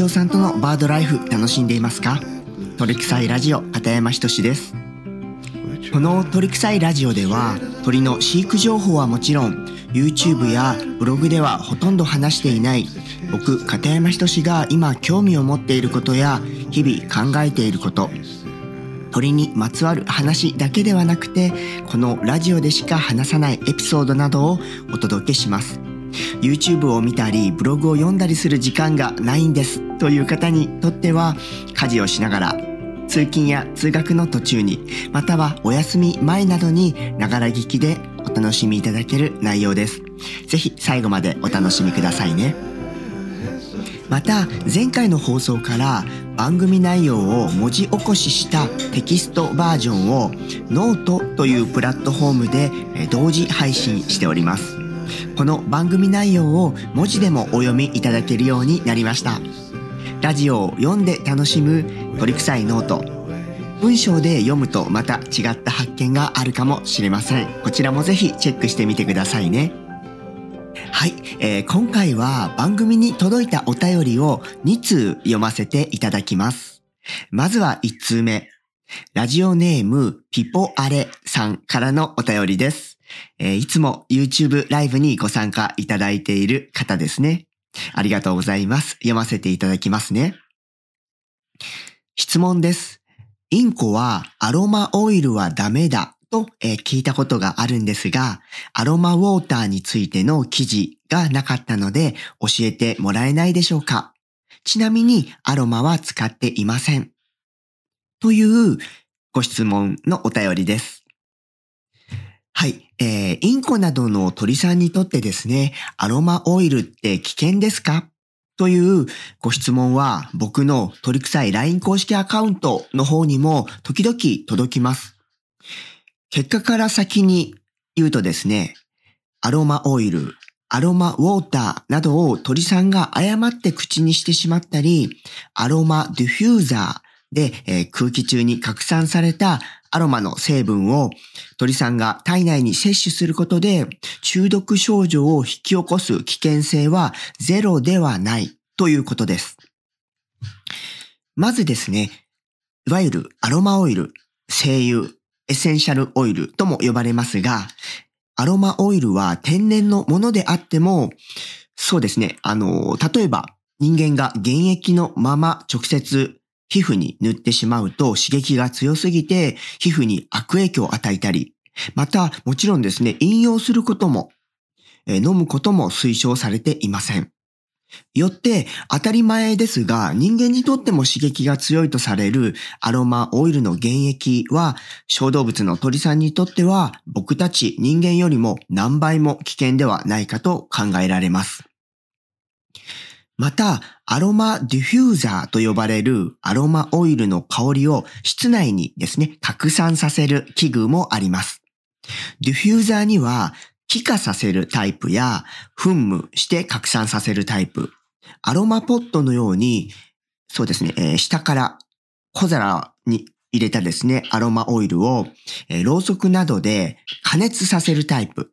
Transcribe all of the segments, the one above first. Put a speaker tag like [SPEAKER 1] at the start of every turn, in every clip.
[SPEAKER 1] 隊長さんとのバードライフ楽しんでいますか？鳥臭いラジオ片山仁です。この鳥臭いラジオでは鳥の飼育情報はもちろん YouTube やブログではほとんど話していない僕片山仁が今興味を持っていることや日々考えていること鳥にまつわる話だけではなくてこのラジオでしか話さないエピソードなどをお届けします。YouTube を見たりブログを読んだりする時間がないんですという方にとっては家事をしながら通勤や通学の途中にまたはお休み前などにながら聞きでお楽しみいただける内容です。ぜひ最後までお楽しみくださいね。また前回の放送から番組内容を文字起こししたテキストバージョンをノートというプラットフォームで同時配信しております。この番組内容を文字でもお読みいただけるようになりました。ラジオを読んで楽しむ鳥臭いノート。文章で読むとまた違った発見があるかもしれません。こちらもぜひチェックしてみてくださいね。はい、えー、今回は番組に届いたお便りを2通読ませていただきます。まずは1通目。ラジオネームピポアレさんからのお便りです。えー、いつも YouTube ライブにご参加いただいている方ですね。ありがとうございます。読ませていただきますね。質問です。インコはアロマオイルはダメだと、えー、聞いたことがあるんですが、アロマウォーターについての記事がなかったので教えてもらえないでしょうかちなみにアロマは使っていません。というご質問のお便りです。はい。えー、インコなどの鳥さんにとってですね、アロマオイルって危険ですか？というご質問は僕の鳥臭い LINE 公式アカウントの方にも時々届きます。結果から先に言うとですね、アロマオイル、アロマウォーターなどを鳥さんが誤って口にしてしまったり、アロマディフューザーで、えー、空気中に拡散されたアロマの成分を鳥さんが体内に摂取することで中毒症状を引き起こす危険性はゼロではないということです。まずですね、いわゆるアロマオイル、精油、エッセンシャルオイルとも呼ばれますが、アロマオイルは天然のものであっても、そうですね、あの、例えば人間が現役のまま直接皮膚に塗ってしまうと刺激が強すぎて皮膚に悪影響を与えたり、またもちろんですね、飲用することも、え飲むことも推奨されていません。よって当たり前ですが人間にとっても刺激が強いとされるアロマオイルの原液は小動物の鳥さんにとっては僕たち人間よりも何倍も危険ではないかと考えられます。また、アロマディフューザーと呼ばれるアロマオイルの香りを室内にですね、拡散させる器具もあります。ディフューザーには気化させるタイプや噴霧して拡散させるタイプ、アロマポットのように、そうですね、えー、下から小皿に入れたですね、アロマオイルを、えー、ろうそくなどで加熱させるタイプ、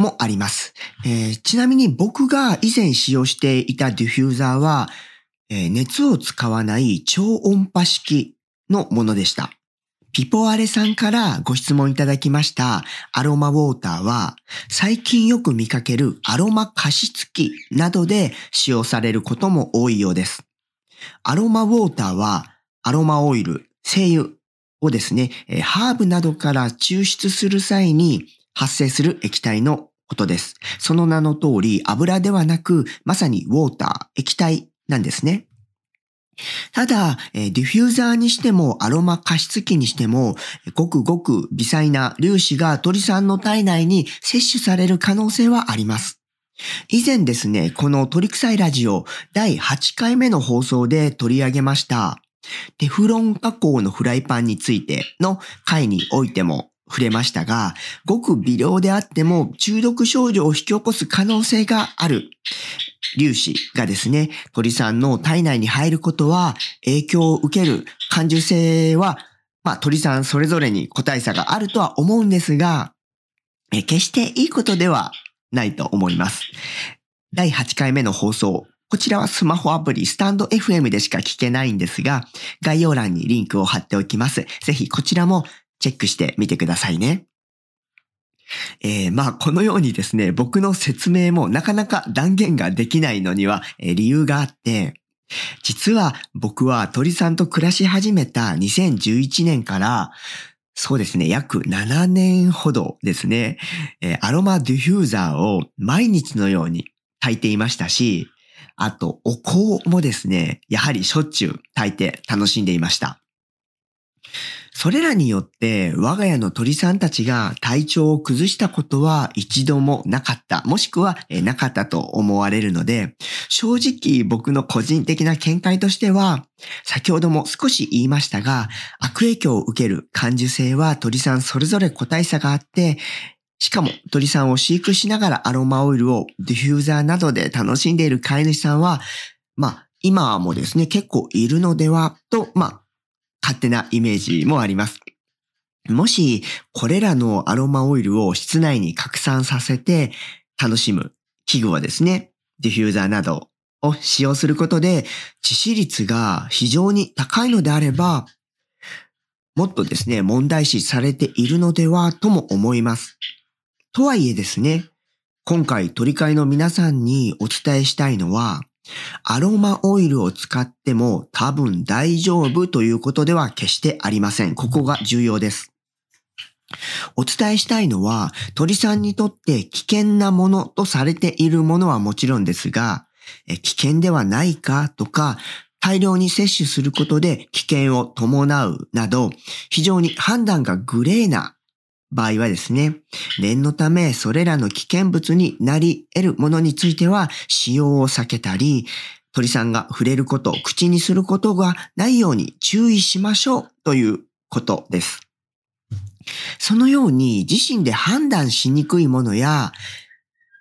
[SPEAKER 1] もあります。えー、ちなみに僕が以前使用していたディフューザーは、えー、熱を使わない超音波式のものでした。ピポアレさんからご質問いただきましたアロマウォーターは最近よく見かけるアロマ加湿器などで使用されることも多いようです。アロマウォーターはアロマオイル、精油をですね、ハーブなどから抽出する際に発生する液体のことです。その名の通り油ではなく、まさにウォーター、液体なんですね。ただ、ディフューザーにしてもアロマ加湿器にしても、ごくごく微細な粒子が鳥さんの体内に摂取される可能性はあります。以前ですね、この鳥臭いラジオ第8回目の放送で取り上げました、テフロン加工のフライパンについての回においても触れましたが、ごく微量であっても中毒症状を引き起こす可能性がある粒子がですね、鳥さんの体内に入ることは影響を受ける感受性は、まあ鳥さんそれぞれに個体差があるとは思うんですが、決していいことではないと思います。第8回目の放送、こちらはスマホアプリ、スタンド FM でしか聞けないんですが、概要欄にリンクを貼っておきます。ぜひこちらもチェックしてみてくださいね。えー、まあ、このようにですね、僕の説明もなかなか断言ができないのには、え、理由があって、実は僕は鳥さんと暮らし始めた2011年から、そうですね、約7年ほどですね、え、アロマディフューザーを毎日のように炊いていましたし、あと、お香もですね、やはりしょっちゅう炊いて楽しんでいました。それらによって我が家の鳥さんたちが体調を崩したことは一度もなかった、もしくはなかったと思われるので、正直僕の個人的な見解としては、先ほども少し言いましたが、悪影響を受ける感受性は鳥さんそれぞれ個体差があって、しかも鳥さんを飼育しながらアロマオイルをディフューザーなどで楽しんでいる飼い主さんは、まあ、今もですね、結構いるのではと、まあ、勝手なイメージもあります。もし、これらのアロマオイルを室内に拡散させて楽しむ器具はですね、ディフューザーなどを使用することで致死率が非常に高いのであれば、もっとですね、問題視されているのではとも思います。とはいえですね、今回取り替えの皆さんにお伝えしたいのは、アロマオイルを使っても多分大丈夫ということでは決してありません。ここが重要です。お伝えしたいのは鳥さんにとって危険なものとされているものはもちろんですが、危険ではないかとか、大量に摂取することで危険を伴うなど、非常に判断がグレーな場合はですね、念のためそれらの危険物になり得るものについては使用を避けたり、鳥さんが触れること、口にすることがないように注意しましょうということです。そのように自身で判断しにくいものや、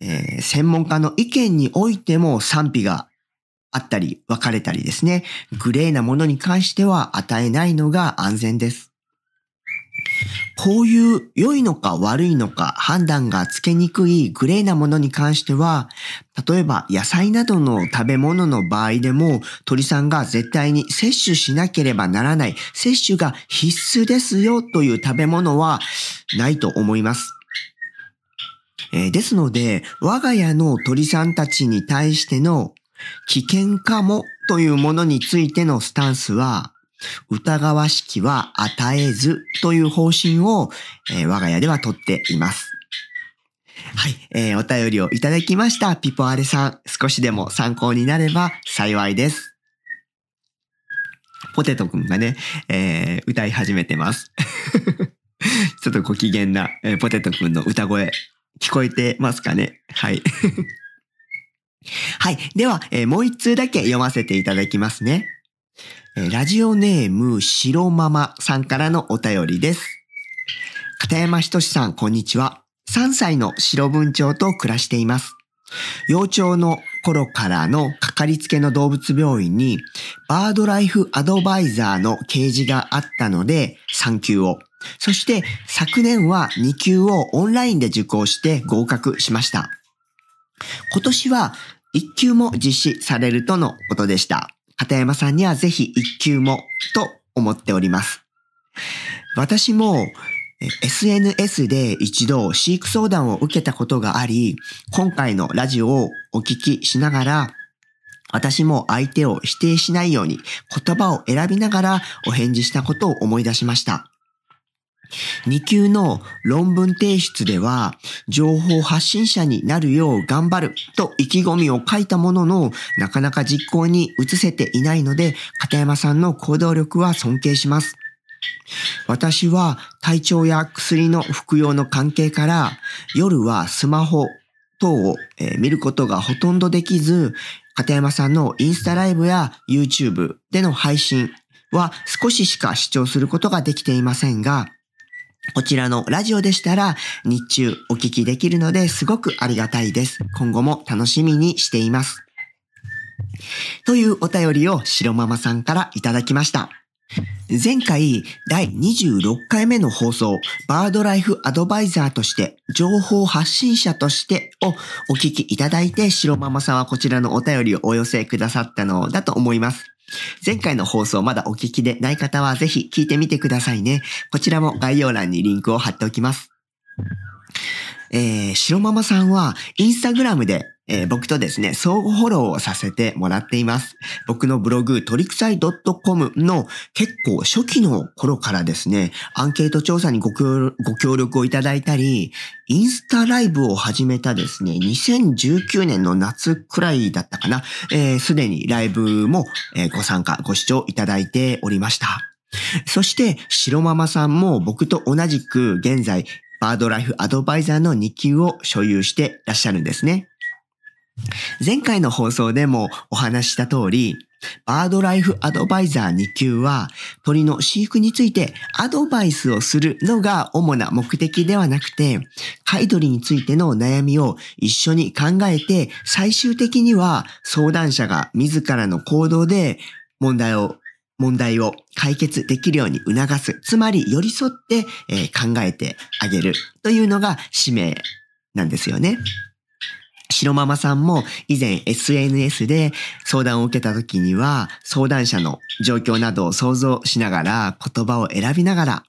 [SPEAKER 1] えー、専門家の意見においても賛否があったり分かれたりですね、グレーなものに関しては与えないのが安全です。こういう良いのか悪いのか判断がつけにくいグレーなものに関しては、例えば野菜などの食べ物の場合でも鳥さんが絶対に摂取しなければならない、摂取が必須ですよという食べ物はないと思います。えー、ですので、我が家の鳥さんたちに対しての危険かもというものについてのスタンスは、疑わしきは与えずという方針を、えー、我が家ではとっています。はい、えー、お便りをいただきました。ピポアレさん、少しでも参考になれば幸いです。ポテトくんがね、えー、歌い始めてます。ちょっとご機嫌な、えー、ポテトくんの歌声、聞こえてますかね？はい。はい。では、えー、もう一通だけ読ませていただきますね。ラジオネーム白ママさんからのお便りです。片山仁さん、こんにちは。3歳の白文鳥と暮らしています。幼鳥の頃からのかかりつけの動物病院にバードライフアドバイザーの掲示があったので3級を。そして昨年は2級をオンラインで受講して合格しました。今年は1級も実施されるとのことでした。片山さんにはぜひ一級もと思っております。私も SNS で一度飼育相談を受けたことがあり、今回のラジオをお聞きしながら、私も相手を否定しないように言葉を選びながらお返事したことを思い出しました。2級の論文提出では、情報発信者になるよう頑張ると意気込みを書いたものの、なかなか実行に移せていないので、片山さんの行動力は尊敬します。私は体調や薬の服用の関係から夜はスマホ等を見ることがほとんどできず、片山さんのインスタライブや YouTube での配信は少ししか視聴することができていませんが、こちらのラジオでしたら日中お聞きできるのですごくありがたいです。今後も楽しみにしています。というお便りを白ママさんからいただきました。前回第26回目の放送、バードライフアドバイザーとして、情報発信者としてをお聞きいただいて、白ママさんはこちらのお便りをお寄せくださったのだと思います。前回の放送まだお聞きでない方はぜひ聞いてみてくださいね。こちらも概要欄にリンクを貼っておきます。えー、白ママさんはインスタグラムでえー、僕とですね、相互フォローをさせてもらっています。僕のブログ、トリクサイ .com の結構初期の頃からですね、アンケート調査にご協力をいただいたり、インスタライブを始めたですね、2019年の夏くらいだったかな、す、えー、で、にライブも、ご参加、ご視聴いただいておりました。そして、白ママさんも僕と同じく現在、バードライフアドバイザーの2級を所有していらっしゃるんですね。前回の放送でもお話した通り、バードライフアドバイザー2級は鳥の飼育についてアドバイスをするのが主な目的ではなくて、飼い鳥についての悩みを一緒に考えて最終的には相談者が自らの行動で問題を問題を解決できるように促す。つまり寄り添って、え考えてあげるというのが使命なんですよね。白ママさんも以前 SNS で相談を受けた時には相談者の状況などを想像しながら言葉を選びながら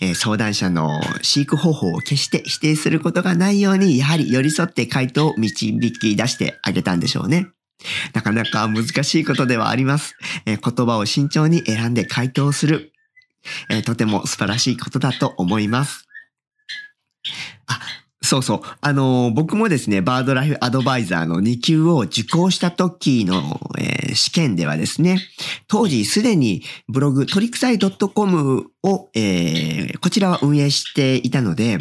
[SPEAKER 1] え相談者の飼育方法を決して否定することがないように、やはり寄り添って回答を導き出してあげたんでしょうね。なかなか難しいことではあります。え言葉を慎重に選んで回答する、えとても素晴らしいことだと思います。あ、そうそう。あのー、僕もですね、バードライフアドバイザーの2級を受講した時の、えー、試験ではですね、当時すでにブログトリクサイ .com を、えー、こちらは運営していたので、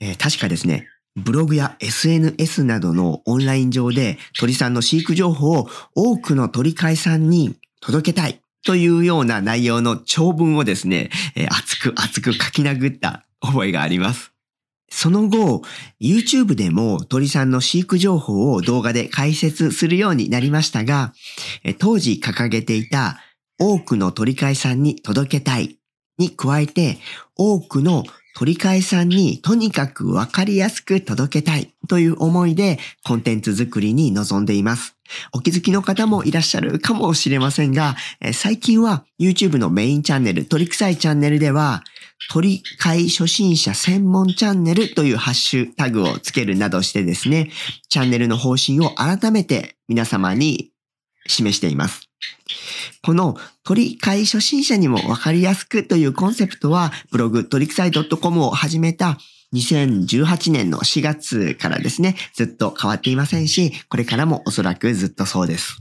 [SPEAKER 1] え確かですね、ブログや SNS などのオンライン上で鳥さんの飼育情報を多くの鳥飼いさんに届けたいというような内容の長文をですね、え熱く熱く書き殴った覚えがあります。その後、YouTube でも鳥さんの飼育情報を動画で解説するようになりましたが、当時掲げていた多くの鳥飼さんに届けたいに加えて、多くの鳥飼さんにとにかくわかりやすく届けたいという思いでコンテンツ作りに臨んでいます。お気づきの方もいらっしゃるかもしれませんが、最近は YouTube のメインチャンネル、鳥臭いチャンネルでは、鳥飼初心者専門チャンネルというハッシュタグをつけるなどしてですね、チャンネルの方針を改めて皆様に示しています。この鳥飼初心者にもわかりやすくというコンセプトは、ブログ鳥臭い .com を始めた2018年の4月からですね、ずっと変わっていませんし、これからもおそらくずっとそうです。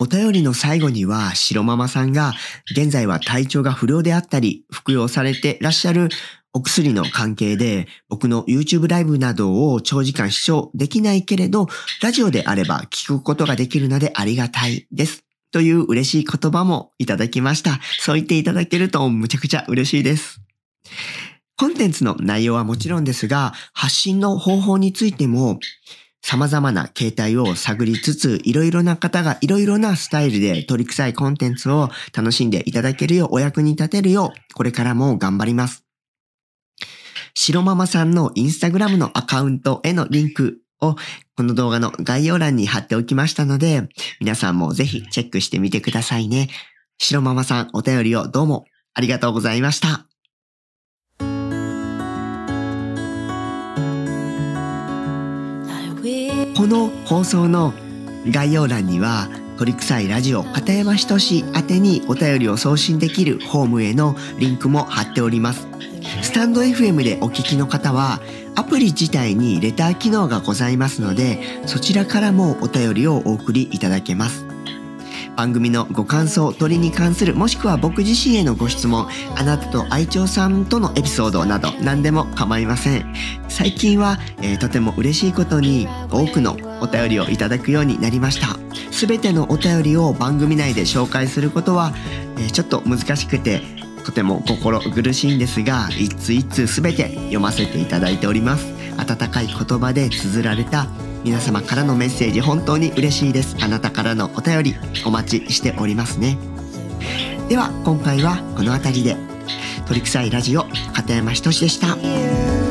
[SPEAKER 1] お便りの最後には、白ママさんが、現在は体調が不良であったり、服用されてらっしゃるお薬の関係で、僕の YouTube ライブなどを長時間視聴できないけれど、ラジオであれば聞くことができるのでありがたいです。という嬉しい言葉もいただきました。そう言っていただけるとむちゃくちゃ嬉しいです。コンテンツの内容はもちろんですが、発信の方法についても、様々な形態を探りつつ、いろいろな方がいろいろなスタイルで取り臭いコンテンツを楽しんでいただけるよう、お役に立てるよう、これからも頑張ります。白ママさんのインスタグラムのアカウントへのリンクをこの動画の概要欄に貼っておきましたので、皆さんもぜひチェックしてみてくださいね。白ママさんお便りをどうもありがとうございました。この放送の概要欄には鳥臭いラジオ片山仁志宛てにお便りを送信できるホームへのリンクも貼っております。スタンド FM でお聞きの方はアプリ自体にレター機能がございますのでそちらからもお便りをお送りいただけます。番組のご感想、鳥に関する、もしくは僕自身へのご質問、あなたと愛鳥さんとのエピソードなど何でも構いません。最近は、えー、とても嬉しいことに多くのお便りをいただくようになりました。すべてのお便りを番組内で紹介することは、えー、ちょっと難しくて、とても心苦しいんですが、一通一通すべて読ませていただいております。温かい言葉で綴られた皆様からのメッセージ本当に嬉しいです。あなたからのお便りお待ちしておりますね。では今回はこの辺りで鳥臭いラジオ片山仁でした。